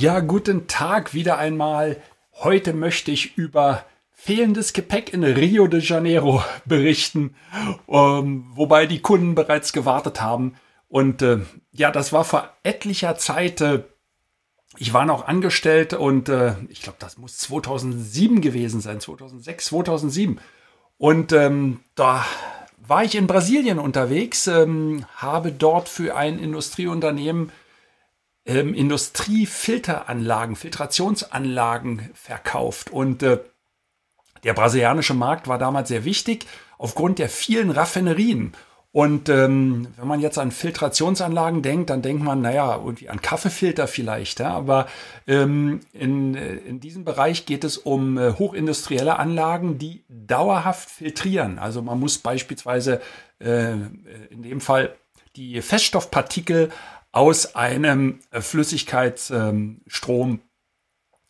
Ja, guten Tag wieder einmal. Heute möchte ich über fehlendes Gepäck in Rio de Janeiro berichten, ähm, wobei die Kunden bereits gewartet haben. Und äh, ja, das war vor etlicher Zeit. Äh, ich war noch angestellt und äh, ich glaube, das muss 2007 gewesen sein, 2006, 2007. Und ähm, da war ich in Brasilien unterwegs, ähm, habe dort für ein Industrieunternehmen ähm, Industriefilteranlagen, Filtrationsanlagen verkauft. Und äh, der brasilianische Markt war damals sehr wichtig aufgrund der vielen Raffinerien. Und ähm, wenn man jetzt an Filtrationsanlagen denkt, dann denkt man, naja, irgendwie an Kaffeefilter vielleicht. Ja? Aber ähm, in, äh, in diesem Bereich geht es um äh, hochindustrielle Anlagen, die dauerhaft filtrieren. Also man muss beispielsweise äh, in dem Fall die Feststoffpartikel aus einem äh, Flüssigkeitsstrom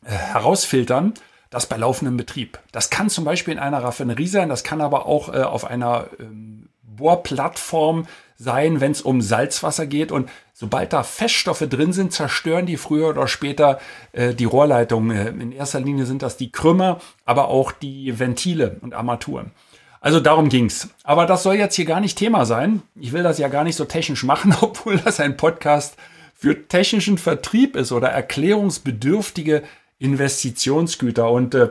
äh, herausfiltern, das bei laufendem Betrieb. Das kann zum Beispiel in einer Raffinerie sein, das kann aber auch äh, auf einer ähm, Bohrplattform sein, wenn es um Salzwasser geht. Und sobald da Feststoffe drin sind, zerstören die früher oder später die Rohrleitungen. In erster Linie sind das die Krümmer, aber auch die Ventile und Armaturen. Also darum ging's. Aber das soll jetzt hier gar nicht Thema sein. Ich will das ja gar nicht so technisch machen, obwohl das ein Podcast für technischen Vertrieb ist oder erklärungsbedürftige Investitionsgüter. Und äh,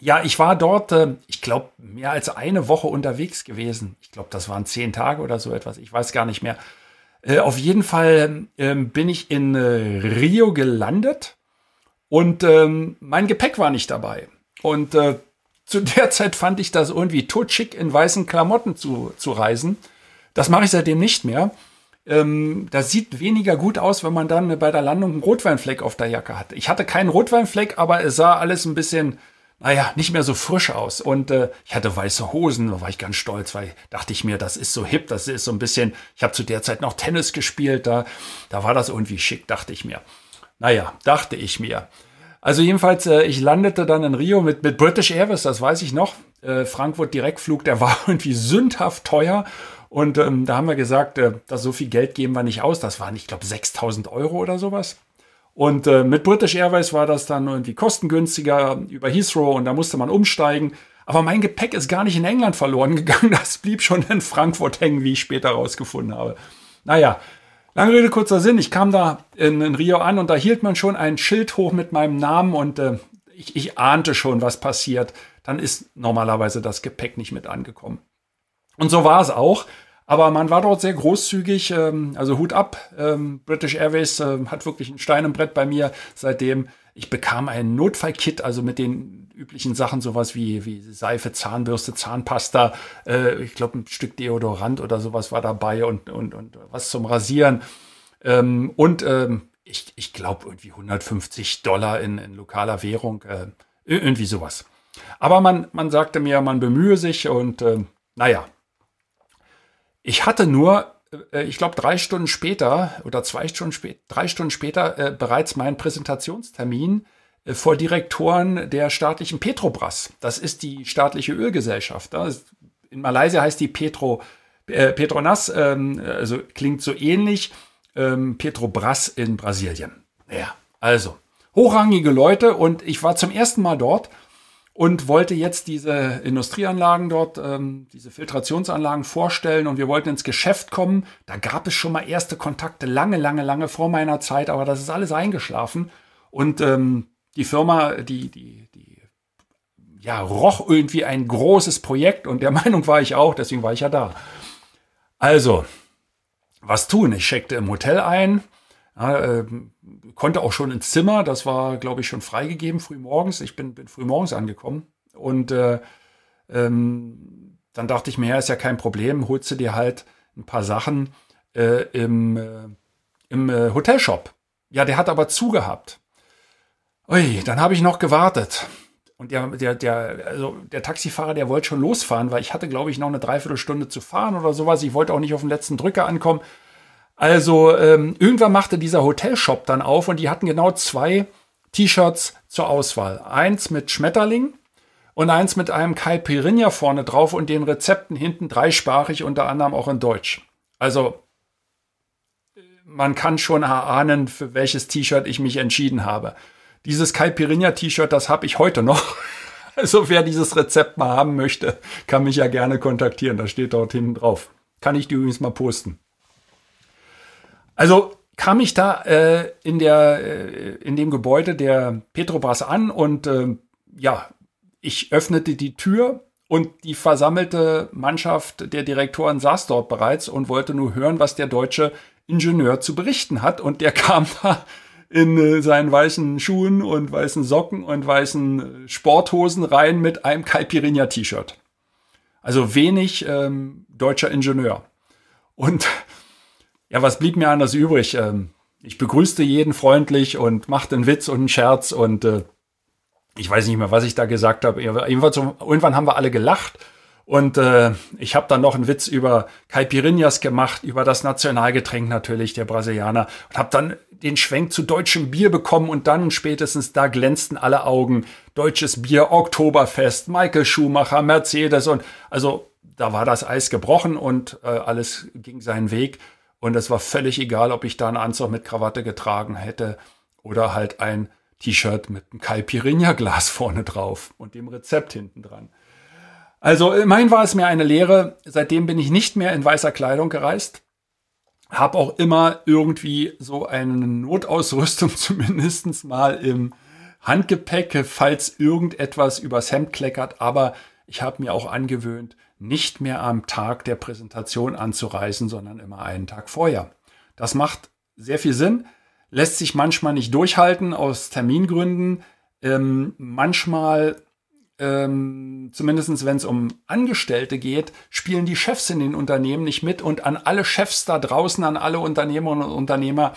ja, ich war dort, äh, ich glaube, mehr als eine Woche unterwegs gewesen. Ich glaube, das waren zehn Tage oder so etwas. Ich weiß gar nicht mehr. Äh, auf jeden Fall äh, bin ich in äh, Rio gelandet und ähm, mein Gepäck war nicht dabei. Und äh, zu der Zeit fand ich das irgendwie totschick, in weißen Klamotten zu, zu reisen. Das mache ich seitdem nicht mehr. Ähm, das sieht weniger gut aus, wenn man dann bei der Landung einen Rotweinfleck auf der Jacke hat. Ich hatte keinen Rotweinfleck, aber es sah alles ein bisschen, naja, nicht mehr so frisch aus. Und äh, ich hatte weiße Hosen, da war ich ganz stolz, weil dachte ich mir, das ist so hip, das ist so ein bisschen, ich habe zu der Zeit noch Tennis gespielt, da, da war das irgendwie schick, dachte ich mir. Naja, dachte ich mir. Also jedenfalls, äh, ich landete dann in Rio mit, mit British Airways, das weiß ich noch. Äh, Frankfurt Direktflug, der war irgendwie sündhaft teuer. Und ähm, da haben wir gesagt, äh, dass so viel Geld geben wir nicht aus. Das waren, ich glaube, 6000 Euro oder sowas. Und äh, mit British Airways war das dann irgendwie kostengünstiger über Heathrow und da musste man umsteigen. Aber mein Gepäck ist gar nicht in England verloren gegangen. Das blieb schon in Frankfurt hängen, wie ich später rausgefunden habe. Naja, Lange Rede, kurzer Sinn. Ich kam da in, in, Rio an und da hielt man schon ein Schild hoch mit meinem Namen und äh, ich, ich ahnte schon, was passiert. Dann ist normalerweise das Gepäck nicht mit angekommen. Und so war es auch. Aber man war dort sehr großzügig, ähm, also Hut ab. Ähm, British Airways äh, hat wirklich ein Stein im Brett bei mir seitdem. Ich bekam ein Notfallkit, also mit den üblichen Sachen, sowas wie, wie Seife, Zahnbürste, Zahnpasta, äh, ich glaube ein Stück Deodorant oder sowas war dabei und, und, und was zum Rasieren. Ähm, und ähm, ich, ich glaube irgendwie 150 Dollar in, in lokaler Währung, äh, irgendwie sowas. Aber man, man sagte mir, man bemühe sich und äh, naja. Ich hatte nur ich glaube, drei Stunden später oder zwei Stunden später, drei Stunden später äh, bereits meinen Präsentationstermin äh, vor Direktoren der staatlichen Petrobras. Das ist die staatliche Ölgesellschaft. in Malaysia heißt die Petro, äh, Petronas, ähm, also klingt so ähnlich. Ähm, Petrobras in Brasilien. Ja, also hochrangige Leute und ich war zum ersten Mal dort und wollte jetzt diese Industrieanlagen dort, ähm, diese Filtrationsanlagen vorstellen und wir wollten ins Geschäft kommen. Da gab es schon mal erste Kontakte lange, lange, lange vor meiner Zeit, aber das ist alles eingeschlafen und ähm, die Firma, die, die, die, ja, roch irgendwie ein großes Projekt und der Meinung war ich auch, deswegen war ich ja da. Also, was tun? Ich checkte im Hotel ein, ja, äh, konnte auch schon ins Zimmer, das war, glaube ich, schon freigegeben, früh morgens. Ich bin, bin früh morgens angekommen. Und äh, ähm, dann dachte ich mir, ja, ist ja kein Problem, holst du dir halt ein paar Sachen äh, im, äh, im äh, Hotelshop. Ja, der hat aber zugehabt. Ui, dann habe ich noch gewartet. Und der, der, der, also der Taxifahrer, der wollte schon losfahren, weil ich hatte, glaube ich, noch eine Dreiviertelstunde zu fahren oder sowas. Ich wollte auch nicht auf den letzten Drücker ankommen. Also ähm, irgendwann machte dieser Hotelshop dann auf und die hatten genau zwei T-Shirts zur Auswahl. Eins mit Schmetterling und eins mit einem Kai Pirinha vorne drauf und den Rezepten hinten dreisprachig, unter anderem auch in Deutsch. Also man kann schon erahnen, für welches T-Shirt ich mich entschieden habe. Dieses Kai Pirinha T-Shirt, das habe ich heute noch. Also wer dieses Rezept mal haben möchte, kann mich ja gerne kontaktieren. Das steht dort hinten drauf. Kann ich dir übrigens mal posten. Also kam ich da äh, in, der, äh, in dem Gebäude der Petrobras an und äh, ja, ich öffnete die Tür und die versammelte Mannschaft der Direktoren saß dort bereits und wollte nur hören, was der deutsche Ingenieur zu berichten hat. Und der kam da in äh, seinen weißen Schuhen und weißen Socken und weißen äh, Sporthosen rein mit einem Caipirinha T-Shirt. Also wenig ähm, deutscher Ingenieur. Und ja, was blieb mir anders übrig? Ähm, ich begrüßte jeden freundlich und machte einen Witz und einen Scherz und äh, ich weiß nicht mehr, was ich da gesagt habe. Irgendwann haben wir alle gelacht und äh, ich habe dann noch einen Witz über Caipirinhas gemacht, über das Nationalgetränk natürlich der Brasilianer und habe dann den Schwenk zu deutschem Bier bekommen und dann spätestens da glänzten alle Augen. Deutsches Bier, Oktoberfest, Michael Schumacher, Mercedes und also da war das Eis gebrochen und äh, alles ging seinen Weg und es war völlig egal, ob ich da einen Anzug mit Krawatte getragen hätte oder halt ein T-Shirt mit einem Caipirinha Glas vorne drauf und dem Rezept hinten dran. Also immerhin war es mir eine Lehre. Seitdem bin ich nicht mehr in weißer Kleidung gereist. Hab auch immer irgendwie so eine Notausrüstung zumindest mal im Handgepäck, falls irgendetwas übers Hemd kleckert. Aber ich habe mir auch angewöhnt, nicht mehr am Tag der Präsentation anzureisen, sondern immer einen Tag vorher. Das macht sehr viel Sinn, lässt sich manchmal nicht durchhalten aus Termingründen. Ähm, manchmal ähm, zumindest wenn es um Angestellte geht, spielen die Chefs in den Unternehmen nicht mit und an alle Chefs da draußen, an alle Unternehmerinnen und Unternehmer,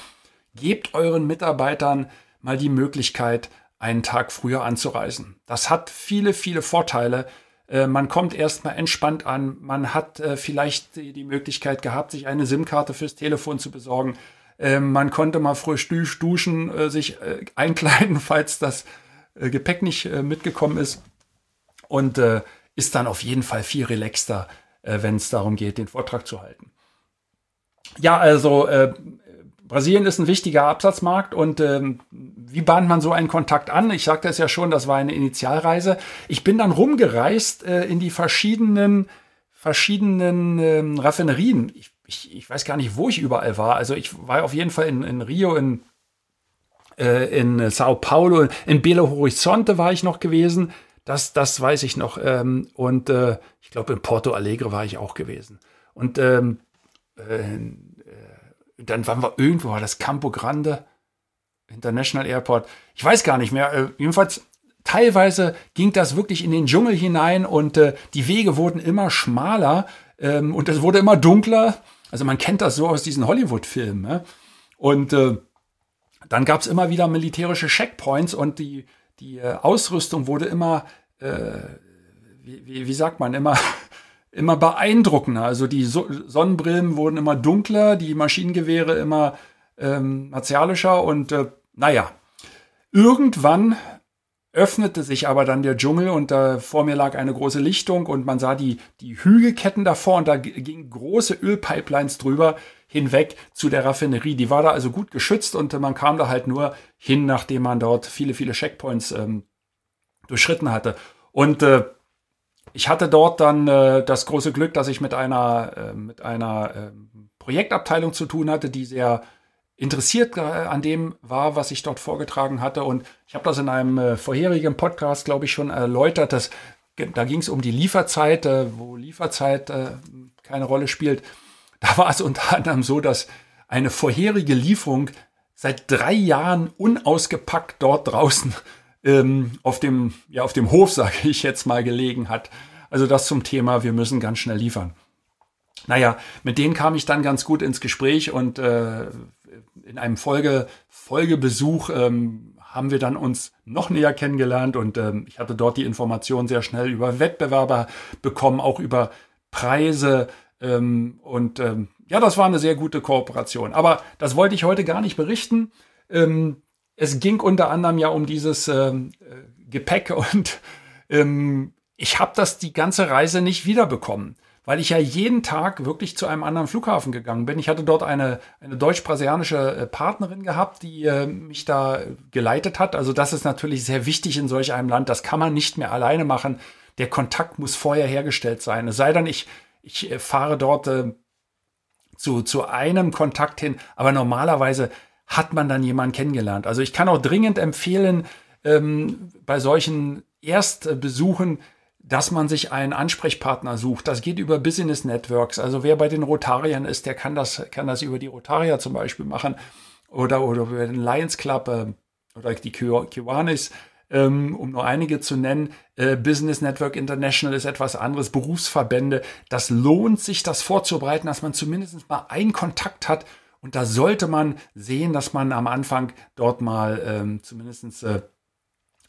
gebt euren Mitarbeitern mal die Möglichkeit, einen Tag früher anzureisen. Das hat viele, viele Vorteile. Äh, man kommt erstmal entspannt an. Man hat äh, vielleicht die Möglichkeit gehabt, sich eine SIM-Karte fürs Telefon zu besorgen. Äh, man konnte mal frisch duschen, äh, sich einkleiden, falls das Gepäck nicht mitgekommen ist und ist dann auf jeden Fall viel relaxter, wenn es darum geht, den Vortrag zu halten. Ja, also äh, Brasilien ist ein wichtiger Absatzmarkt und ähm, wie bahnt man so einen Kontakt an? Ich sagte es ja schon, das war eine Initialreise. Ich bin dann rumgereist äh, in die verschiedenen verschiedenen ähm, Raffinerien. Ich, ich, ich, weiß gar nicht, wo ich überall war. Also ich war auf jeden Fall in, in Rio, in, äh, in Sao Paulo, in Belo Horizonte war ich noch gewesen. Das, das weiß ich noch. Ähm, und äh, ich glaube, in Porto Alegre war ich auch gewesen. Und ähm, äh, dann waren wir irgendwo, war das Campo Grande International Airport. Ich weiß gar nicht mehr. Äh, jedenfalls, teilweise ging das wirklich in den Dschungel hinein und äh, die Wege wurden immer schmaler ähm, und es wurde immer dunkler. Also man kennt das so aus diesen Hollywood-Filmen. Ne? Und äh, dann gab es immer wieder militärische Checkpoints und die die äh, Ausrüstung wurde immer, äh, wie, wie, wie, sagt man, immer, immer beeindruckender. Also die so Sonnenbrillen wurden immer dunkler, die Maschinengewehre immer ähm, martialischer und äh, naja, irgendwann öffnete sich aber dann der Dschungel und da vor mir lag eine große Lichtung und man sah die, die Hügelketten davor und da gingen große Ölpipelines drüber hinweg zu der Raffinerie. Die war da also gut geschützt und man kam da halt nur hin, nachdem man dort viele, viele Checkpoints ähm, durchschritten hatte. Und äh, ich hatte dort dann äh, das große Glück, dass ich mit einer, äh, mit einer äh, Projektabteilung zu tun hatte, die sehr interessiert äh, an dem war, was ich dort vorgetragen hatte. Und ich habe das in einem äh, vorherigen Podcast, glaube ich, schon erläutert. Dass, da ging es um die Lieferzeit, äh, wo Lieferzeit keine Rolle spielt. Da war es unter anderem so, dass eine vorherige Lieferung seit drei Jahren unausgepackt dort draußen ähm, auf dem, ja, auf dem Hof, sage ich jetzt mal, gelegen hat. Also das zum Thema, wir müssen ganz schnell liefern. Naja, mit denen kam ich dann ganz gut ins Gespräch und äh, in einem Folge, Folgebesuch ähm, haben wir dann uns noch näher kennengelernt und ähm, ich hatte dort die Informationen sehr schnell über Wettbewerber bekommen, auch über Preise ähm, und ähm, ja, das war eine sehr gute Kooperation. Aber das wollte ich heute gar nicht berichten. Ähm, es ging unter anderem ja um dieses ähm, äh, Gepäck und ähm, ich habe das die ganze Reise nicht wiederbekommen weil ich ja jeden Tag wirklich zu einem anderen Flughafen gegangen bin. Ich hatte dort eine, eine deutsch-brasilianische äh, Partnerin gehabt, die äh, mich da geleitet hat. Also das ist natürlich sehr wichtig in solch einem Land. Das kann man nicht mehr alleine machen. Der Kontakt muss vorher hergestellt sein. Es sei denn, ich, ich äh, fahre dort äh, zu, zu einem Kontakt hin, aber normalerweise hat man dann jemanden kennengelernt. Also ich kann auch dringend empfehlen, ähm, bei solchen Erstbesuchen dass man sich einen Ansprechpartner sucht. Das geht über Business Networks. Also wer bei den Rotariern ist, der kann das, kann das über die Rotarier zum Beispiel machen oder, oder über den Lions Club äh, oder die Kiwanis, ähm, um nur einige zu nennen. Äh, Business Network International ist etwas anderes, Berufsverbände. Das lohnt sich, das vorzubereiten, dass man zumindest mal einen Kontakt hat. Und da sollte man sehen, dass man am Anfang dort mal ähm, zumindest äh,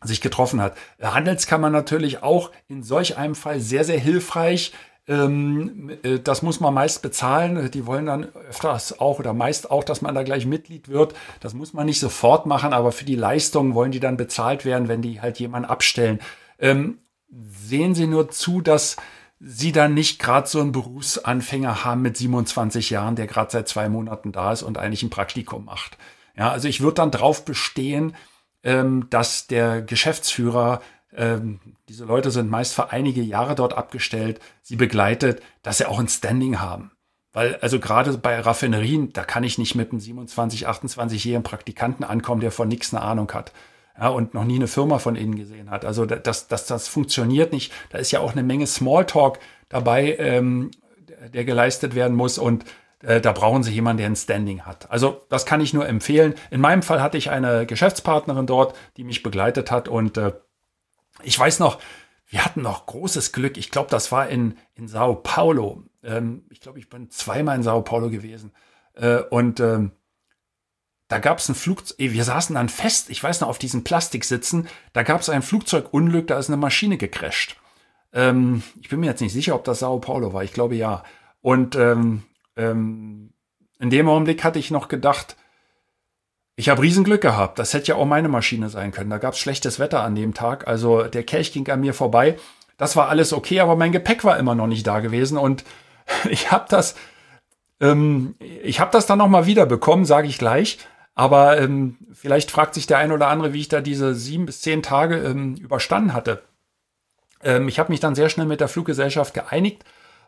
sich getroffen hat. Handelskammer natürlich auch in solch einem Fall sehr, sehr hilfreich. Ähm, äh, das muss man meist bezahlen. Die wollen dann öfters auch oder meist auch, dass man da gleich Mitglied wird. Das muss man nicht sofort machen, aber für die Leistungen wollen die dann bezahlt werden, wenn die halt jemanden abstellen. Ähm, sehen Sie nur zu, dass Sie dann nicht gerade so einen Berufsanfänger haben mit 27 Jahren, der gerade seit zwei Monaten da ist und eigentlich ein Praktikum macht. Ja, also ich würde dann drauf bestehen, ähm, dass der Geschäftsführer, ähm, diese Leute sind meist für einige Jahre dort abgestellt, sie begleitet, dass sie auch ein Standing haben. Weil, also gerade bei Raffinerien, da kann ich nicht mit einem 27, 28-jährigen Praktikanten ankommen, der von nichts eine Ahnung hat. Ja, und noch nie eine Firma von innen gesehen hat. Also das, das, das funktioniert nicht. Da ist ja auch eine Menge Smalltalk dabei, ähm, der geleistet werden muss. Und äh, da brauchen Sie jemanden, der ein Standing hat. Also das kann ich nur empfehlen. In meinem Fall hatte ich eine Geschäftspartnerin dort, die mich begleitet hat und äh, ich weiß noch, wir hatten noch großes Glück. Ich glaube, das war in, in Sao Paulo. Ähm, ich glaube, ich bin zweimal in Sao Paulo gewesen. Äh, und ähm, da gab es ein Flugzeug, wir saßen dann fest, ich weiß noch, auf diesen Plastiksitzen, da gab es ein Flugzeugunglück, da ist eine Maschine gecrasht. Ähm, ich bin mir jetzt nicht sicher, ob das Sao Paulo war, ich glaube ja. Und ähm, ähm, in dem Augenblick hatte ich noch gedacht, ich habe Riesenglück gehabt. Das hätte ja auch meine Maschine sein können. Da gab es schlechtes Wetter an dem Tag. Also der Kelch ging an mir vorbei. Das war alles okay, aber mein Gepäck war immer noch nicht da gewesen. Und ich habe das, ähm, ich habe das dann noch mal wieder bekommen, sage ich gleich. Aber ähm, vielleicht fragt sich der ein oder andere, wie ich da diese sieben bis zehn Tage ähm, überstanden hatte. Ähm, ich habe mich dann sehr schnell mit der Fluggesellschaft geeinigt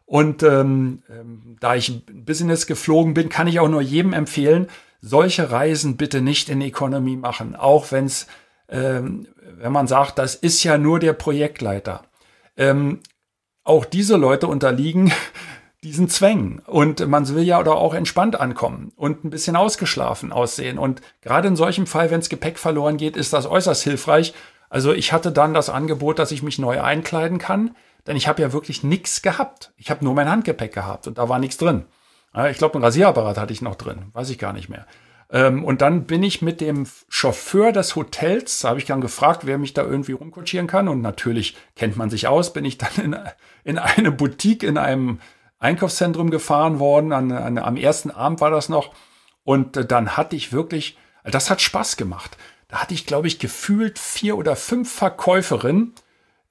und ähm, ähm, da ich Business geflogen bin, kann ich auch nur jedem empfehlen, solche Reisen bitte nicht in Economy machen, auch wenn es, ähm, wenn man sagt, das ist ja nur der Projektleiter. Ähm, auch diese Leute unterliegen diesen Zwängen und man will ja oder auch entspannt ankommen und ein bisschen ausgeschlafen aussehen. Und gerade in solchem Fall, wenn es Gepäck verloren geht, ist das äußerst hilfreich. Also ich hatte dann das Angebot, dass ich mich neu einkleiden kann denn ich habe ja wirklich nichts gehabt. Ich habe nur mein Handgepäck gehabt und da war nichts drin. Ich glaube, ein Rasierapparat hatte ich noch drin, weiß ich gar nicht mehr. Ähm, und dann bin ich mit dem Chauffeur des Hotels, habe ich dann gefragt, wer mich da irgendwie rumkutschieren kann. Und natürlich kennt man sich aus, bin ich dann in, in eine Boutique in einem Einkaufszentrum gefahren worden. An, an, am ersten Abend war das noch. Und äh, dann hatte ich wirklich, das hat Spaß gemacht. Da hatte ich, glaube ich, gefühlt vier oder fünf Verkäuferinnen,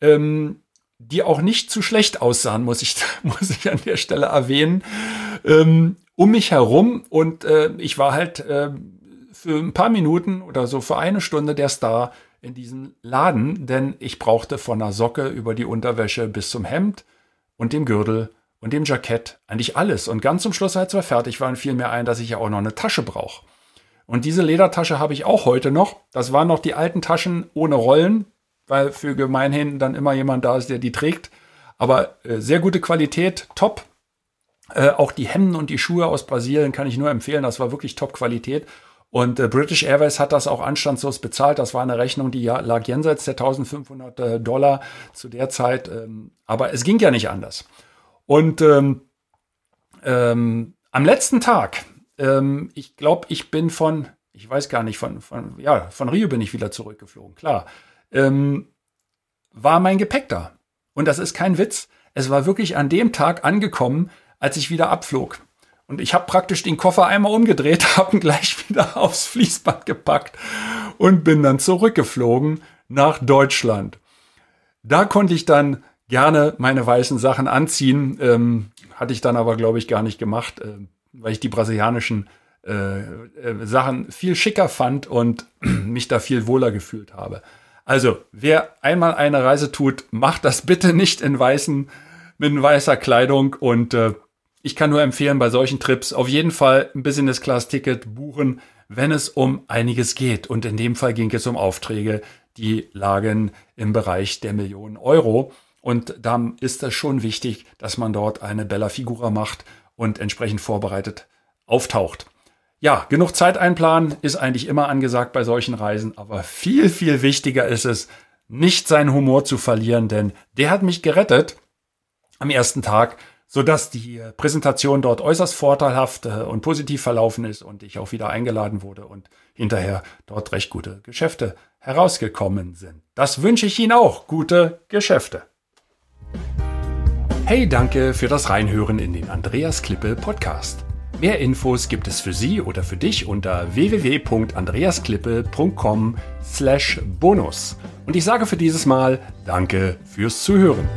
ähm, die auch nicht zu schlecht aussahen, muss ich, muss ich an der Stelle erwähnen, ähm, um mich herum. Und äh, ich war halt äh, für ein paar Minuten oder so für eine Stunde der Star in diesem Laden, denn ich brauchte von der Socke über die Unterwäsche bis zum Hemd und dem Gürtel und dem Jackett eigentlich alles. Und ganz zum Schluss, als wir fertig waren, fiel mir ein, dass ich ja auch noch eine Tasche brauche. Und diese Ledertasche habe ich auch heute noch. Das waren noch die alten Taschen ohne Rollen, weil für gemeinhin dann immer jemand da ist, der die trägt. Aber äh, sehr gute Qualität, top. Äh, auch die Hemden und die Schuhe aus Brasilien kann ich nur empfehlen. Das war wirklich Top-Qualität. Und äh, British Airways hat das auch anstandslos bezahlt. Das war eine Rechnung, die ja, lag jenseits der 1500 äh, Dollar zu der Zeit. Ähm, aber es ging ja nicht anders. Und ähm, ähm, am letzten Tag, ähm, ich glaube, ich bin von ich weiß gar nicht, von, von, ja, von Rio bin ich wieder zurückgeflogen, klar, ähm, war mein Gepäck da. Und das ist kein Witz. Es war wirklich an dem Tag angekommen, als ich wieder abflog. Und ich habe praktisch den Koffer einmal umgedreht, habe ihn gleich wieder aufs Fließband gepackt und bin dann zurückgeflogen nach Deutschland. Da konnte ich dann gerne meine weißen Sachen anziehen. Ähm, hatte ich dann aber, glaube ich, gar nicht gemacht, äh, weil ich die brasilianischen äh, äh, Sachen viel schicker fand und mich da viel wohler gefühlt habe. Also, wer einmal eine Reise tut, macht das bitte nicht in weißen, mit weißer Kleidung und äh, ich kann nur empfehlen, bei solchen Trips auf jeden Fall ein Business Class Ticket buchen, wenn es um einiges geht. Und in dem Fall ging es um Aufträge, die lagen im Bereich der Millionen Euro. Und dann ist es schon wichtig, dass man dort eine Bella Figura macht und entsprechend vorbereitet auftaucht. Ja, genug Zeit einplanen ist eigentlich immer angesagt bei solchen Reisen, aber viel, viel wichtiger ist es, nicht seinen Humor zu verlieren, denn der hat mich gerettet am ersten Tag, sodass die Präsentation dort äußerst vorteilhaft äh, und positiv verlaufen ist und ich auch wieder eingeladen wurde und hinterher dort recht gute Geschäfte herausgekommen sind. Das wünsche ich Ihnen auch, gute Geschäfte. Hey, danke für das Reinhören in den Andreas Klippe Podcast. Mehr Infos gibt es für Sie oder für dich unter www.andreasklippe.com/bonus. Und ich sage für dieses Mal Danke fürs Zuhören.